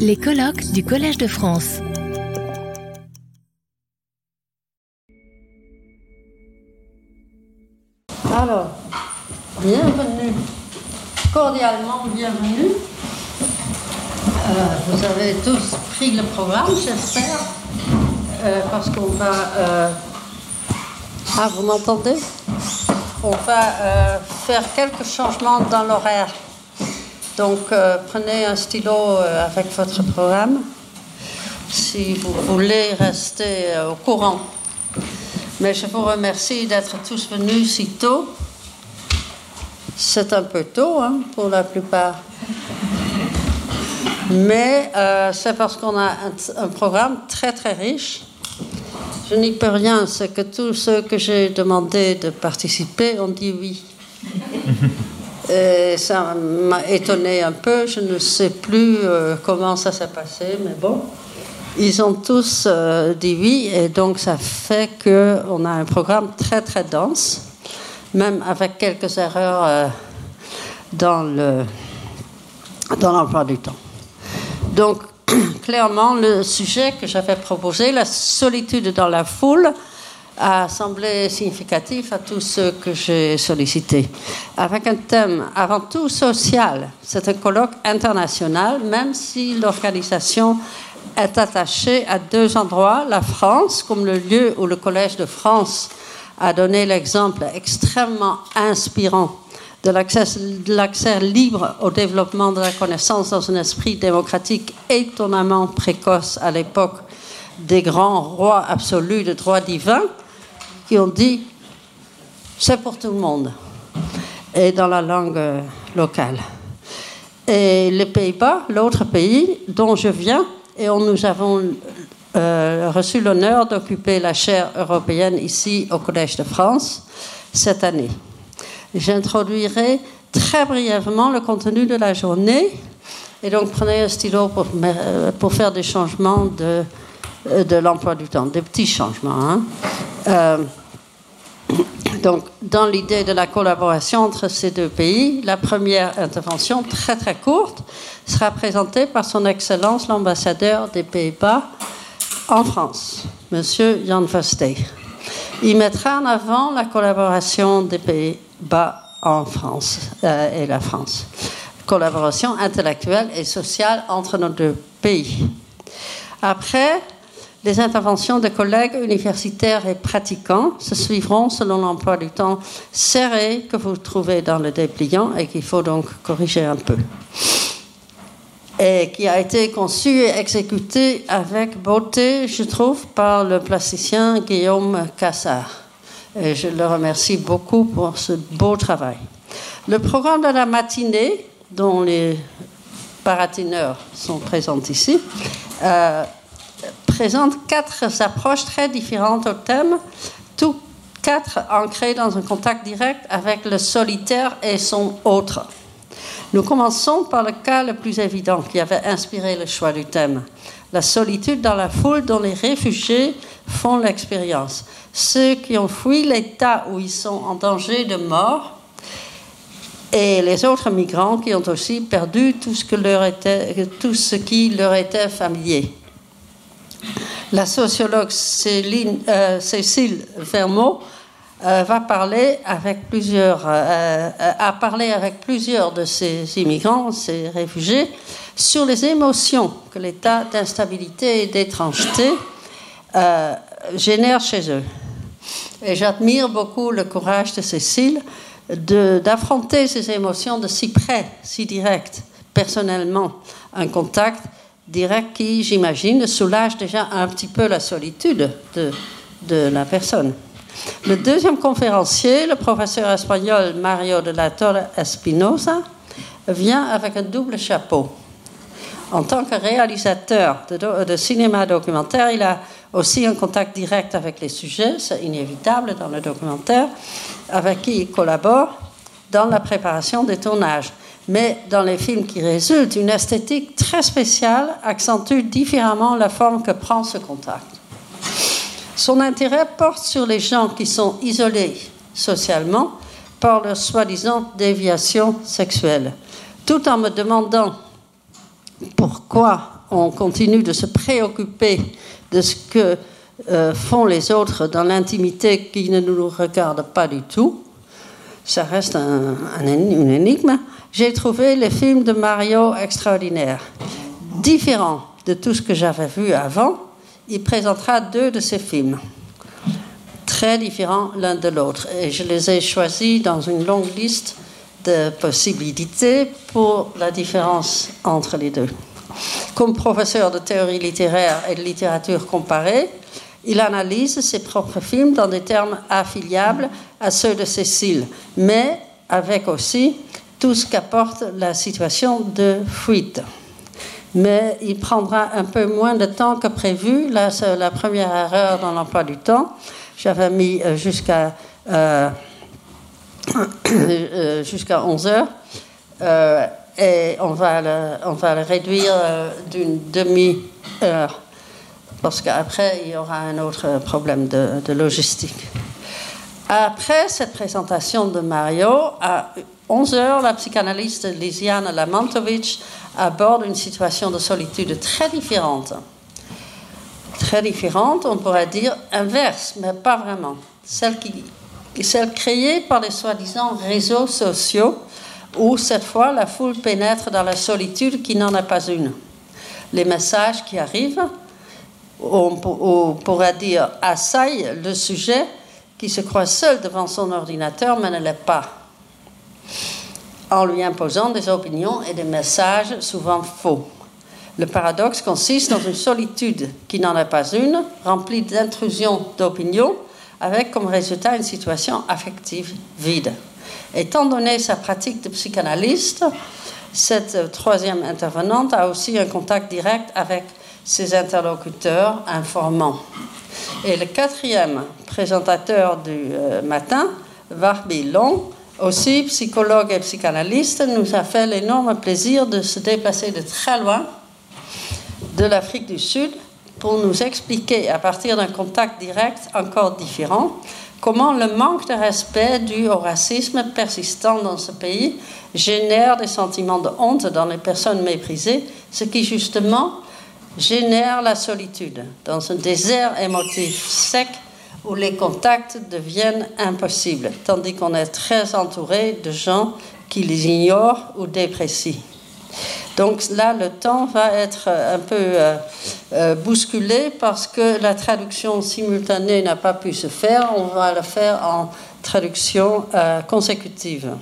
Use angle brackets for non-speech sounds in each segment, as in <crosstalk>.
Les colloques du Collège de France. Alors, bienvenue, cordialement bienvenue. Euh, vous avez tous pris le programme, j'espère, euh, parce qu'on va... euh, Ah, vous m'entendez? On va faire quelques changements dans l'horaire. Donc, euh, prenez un stylo euh, avec votre programme si vous voulez rester euh, au courant. Mais je vous remercie d'être tous venus si tôt. C'est un peu tôt hein, pour la plupart. Mais c'est parce qu'on a un, un programme très très riche. Je n'y peux rien, c'est que tous ceux que j'ai demandé de participer ont dit oui. <laughs> Et ça m'a étonné un peu, je ne sais plus euh, comment ça s'est passé, mais bon. Ils ont tous euh, dit oui, et donc ça fait qu'on a un programme très très dense, même avec quelques erreurs euh, dans le dans l'emploi du temps. Donc, <clears throat> clairement, le sujet que j'avais proposé, la solitude dans la foule, a semblé significatif à tous ceux que j'ai sollicités. Avec un thème avant tout social, c'est un colloque international, même si l'organisation est attachée à deux endroits, la France, comme le lieu où le Collège de France a donné l'exemple extrêmement inspirant de l'accès de l'accès libre au développement de la connaissance dans un esprit démocratique étonnamment précoce à l'époque des grands rois absolus de droit divin qui ont dit c'est pour tout le monde et dans la langue euh, locale. Et les Pays-Bas, l'autre pays dont je viens, et où nous avons euh, reçu l'honneur d'occuper la chaire européenne ici au Collège de France cette année. J'introduirai très brièvement le contenu de la journée. Et donc, prenez un stylo pour, me- pour faire des changements de, de l'emploi du temps, des petits changements. hein. Euh, donc, dans l'idée de la collaboration entre ces deux pays, la première intervention, très très courte, sera présentée par son Excellence l'ambassadeur des Pays-Bas en France, Monsieur Jan Verstee. Il mettra en avant la collaboration des Pays-Bas en France euh, et la France. Collaboration intellectuelle et sociale entre nos deux pays. Après, les interventions de collègues universitaires et pratiquants se suivront selon l'emploi du temps serré que vous trouvez dans le dépliant et qu'il faut donc corriger un peu. Et qui a été conçu et exécuté avec beauté, je trouve, par le plasticien Guillaume Cassard. Et je le remercie beaucoup pour ce beau travail. Le programme de la matinée, dont les paratineurs sont présents ici, euh, présente quatre approches très différentes au thème, tous quatre ancrés dans un contact direct avec le solitaire et son autre. Nous commençons par le cas le plus évident qui avait inspiré le choix du thème, la solitude dans la foule dont les réfugiés font l'expérience, ceux qui ont fui l'état où ils sont en danger de mort et les autres migrants qui ont aussi perdu tout ce, tout ce qui leur était familier. La sociologue euh, Cécile Vermeau euh, va parler avec plusieurs, euh, a parlé avec plusieurs de ces immigrants, ces réfugiés, sur les émotions que l'état d'instabilité et d'étrangeté génère chez eux. Et j'admire beaucoup le courage de Cécile d'affronter ces émotions de si près, si direct, personnellement, un contact direct qui, j'imagine, soulage déjà un petit peu la solitude de, la personne. Le deuxième conférencier, le professeur espagnol Mario de la Torre Espinosa, vient avec un double chapeau. En tant que réalisateur de cinéma documentaire, il a aussi un contact direct avec les sujets, c'est inévitable dans le documentaire, avec qui il collabore dans la préparation des tournages. Mais dans les films qui résultent, une esthétique très spéciale accentue différemment la forme que prend ce contact. Son intérêt porte sur les gens qui sont isolés socialement par leur soi-disant déviation sexuelle, tout en me demandant pourquoi on continue de se préoccuper de ce que euh, font les autres dans l'intimité qui ne nous regarde pas du tout. Ça reste un, une énigme. J'ai trouvé le film de Mario extraordinaire, différent de tout ce que j'avais vu avant. Il présentera deux de ses films, très différents l'un de l'autre. Et je les ai choisis dans une longue liste de possibilités pour la différence entre les deux. Comme professeur de théorie littéraire et de littérature comparée, il analyse ses propres films dans des termes affiliables à ceux de Cécile, mais avec aussi tout ce qu'apporte la situation de fuite. Mais il prendra un peu moins de temps que prévu. Là, c'est la première erreur dans l'emploi du temps. J'avais mis euh, jusqu'à euh, <coughs> euh, jusqu'à 11 heures. et on va le, on va le réduire d'une demi-heure parce qu'après, il y aura un autre problème de, logistique. Après cette présentation de Mario, à 11h, la psychanalyste Lisiane Lamantovic aborde une situation de solitude très différente. Très différente, on pourrait dire inverse, mais pas vraiment. Celle, celle créée par les soi-disant réseaux sociaux, où cette fois la foule pénètre dans la solitude qui n'en est pas une. Les messages qui arrivent, on, pourrait dire assaille le sujet qui se croit seul devant son ordinateur mais ne l'est pas, en lui imposant des opinions et des messages souvent faux. Le paradoxe consiste dans une solitude qui n'en est pas une, remplie d'intrusions d'opinions, avec comme résultat une situation affective vide. Étant donné sa pratique de psychanalyste, cette troisième intervenante a aussi un contact direct avec ses interlocuteurs informant. Et le quatrième présentateur du euh, matin, Warby Long, aussi psychologue et psychanalyste, nous a fait l'énorme plaisir de se déplacer de très loin de l'Afrique du Sud pour nous expliquer, à partir d'un contact direct encore différent, comment le manque de respect dû au racisme persistant dans ce pays génère des sentiments de honte dans les personnes méprisées, ce qui justement génère la solitude dans un désert émotif sec où les contacts deviennent impossibles, tandis qu'on est très entouré de gens qui les ignorent ou déprécient. Donc là, le temps va être un peu euh, euh, bousculé parce que la traduction simultanée n'a pas pu se faire. On va le faire en traduction euh, consécutive.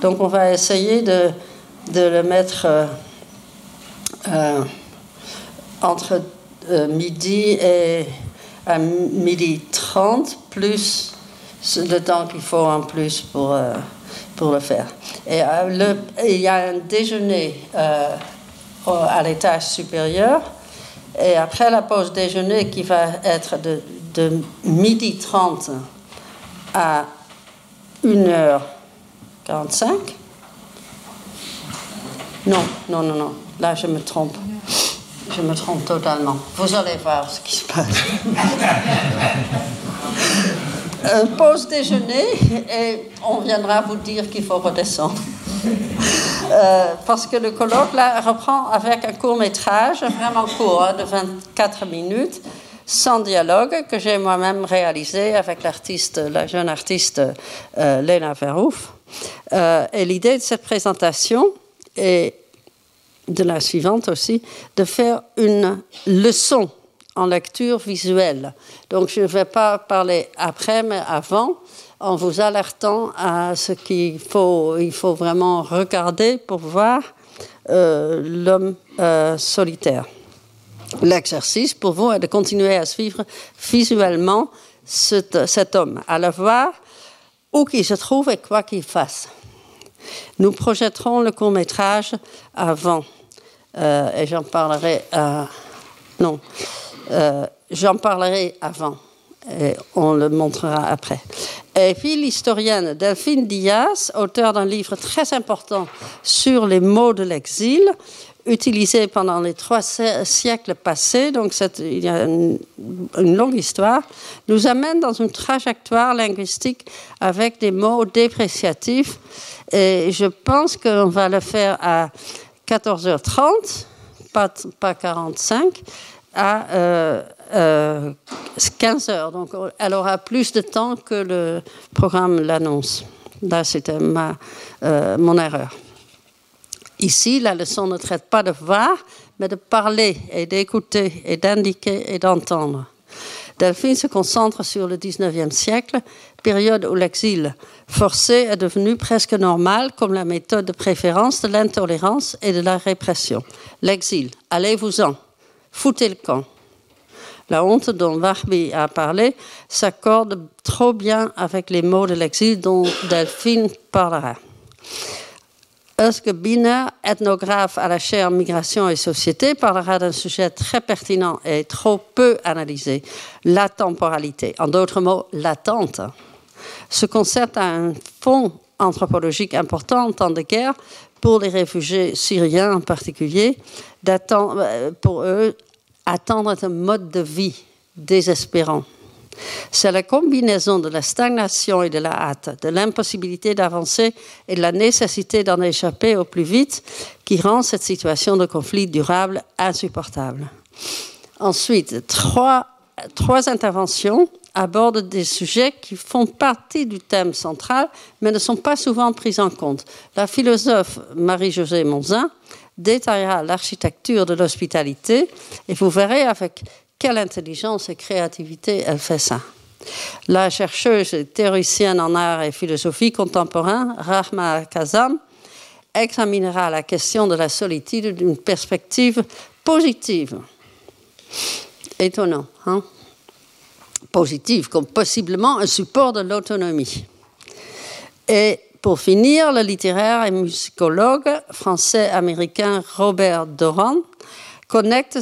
Donc on va essayer de, de le mettre entre euh, midi et à midi 30, plus le temps qu'il faut en plus pour, euh, pour le faire. Et euh, il y a un déjeuner à l'étage supérieur. Et après la pause déjeuner qui va être de, de midi 30 à 1h45. Non, non, non, non. Là, je me trompe. Je me trompe totalement. Vous allez voir ce qui se passe. <laughs> Euh, pause déjeuner et on viendra vous dire qu'il faut redescendre. Euh, parce que le colloque là reprend avec un court métrage, vraiment court, hein, de 24 minutes, sans dialogue, que j'ai moi-même réalisé avec l'artiste, la jeune artiste euh, Léna Verhoef. et l'idée de cette présentation est de la suivante aussi, de faire une leçon en lecture visuelle. Donc je ne vais pas parler après, mais avant, en vous alertant à ce qu'il faut, il faut vraiment regarder pour voir euh, l'homme euh, solitaire. L'exercice pour vous est de continuer à suivre visuellement cet, cet homme, à le voir où qu'il se trouve et quoi qu'il fasse. Nous projetterons le court métrage avant euh, et j'en parlerai. Non, euh, j'en parlerai avant. Et on le montrera après. Et puis l'historienne Delphine Diaz, auteur d'un livre très important sur les mots de l'exil, utilisé pendant les trois siècles passés, donc il y a une, une, longue histoire, nous amène dans une trajectoire linguistique avec des mots dépréciatifs. Et je pense qu'on va le faire à 14h30 pas, pas 45, à euh, euh, 15 heures. Donc, elle aura plus de temps que le programme l'annonce. Là, c'était ma, euh, mon erreur. Ici, la leçon ne traite pas de voir, mais de parler et d'écouter et d'indiquer et d'entendre. Delphine se concentre sur le 19e siècle, période où l'exil forcé est devenu presque normal comme la méthode de préférence de l'intolérance et de la répression. L'exil, allez-vous-en, foutez le camp. La honte dont Warby a parlé s'accorde trop bien avec les mots de l'exil dont Delphine parlera. Euske Biner, ethnographe à la chaire Migration et Société, parlera d'un sujet très pertinent et trop peu analysé, la temporalité. En d'autres mots, l'attente. Ce concept a un fond anthropologique important en temps de guerre pour les réfugiés syriens en particulier, euh, pour eux, attendre un mode de vie désespérant. C'est la combinaison de la stagnation et de la hâte, de l'impossibilité d'avancer et de la nécessité d'en échapper au plus vite qui rend cette situation de conflit durable insupportable. Ensuite, trois, trois interventions abordent des sujets qui font partie du thème central, mais ne sont pas souvent pris en compte. La philosophe Marie-Josée Monzin détaillera l'architecture de l'hospitalité et vous verrez avec quelle intelligence et créativité elle fait ça? La chercheuse et théoricienne en art et philosophie contemporain, Rahma Kazam, examinera la question de la solitude d'une perspective positive. Étonnant, hein? Positive, comme possiblement un support de l'autonomie. Et pour finir, le littéraire et musicologue français-américain Robert Doran connecte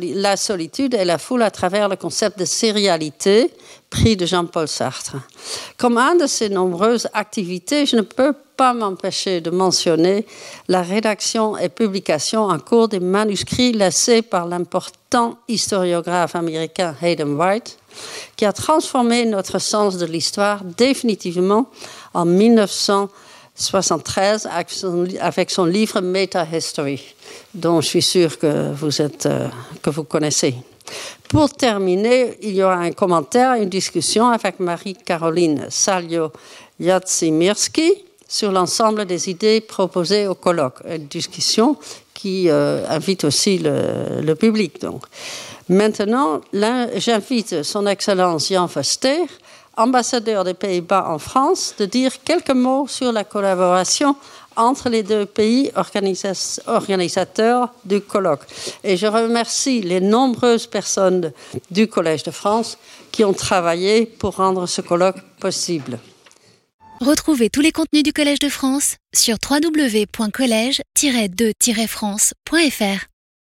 la solitude et la foule à travers le concept de sérialité pris de Jean-Paul Sartre. Comme une de ses nombreuses activités, je ne peux pas m'empêcher de mentionner la rédaction et publication en cours des manuscrits laissés par l'important historiographe américain Hayden White, qui a transformé notre sens de l'histoire définitivement en 1900 73 avec son, livre Meta History, dont je suis sûre que vous, êtes, euh, que vous connaissez. Pour terminer, il y aura un commentaire, une discussion avec Marie-Caroline Salio-Yatsimirski sur l'ensemble des idées proposées au colloque. Une discussion qui euh, invite aussi le, public. Donc. Maintenant, j'invite Son Excellence Jan Verster ambassadeur des Pays-Bas en France, de dire quelques mots sur la collaboration entre les deux pays organisateurs du colloque. Et je remercie les nombreuses personnes du Collège de France qui ont travaillé pour rendre ce colloque possible. Retrouvez tous les contenus du Collège de France sur www.colège-2-france.fr.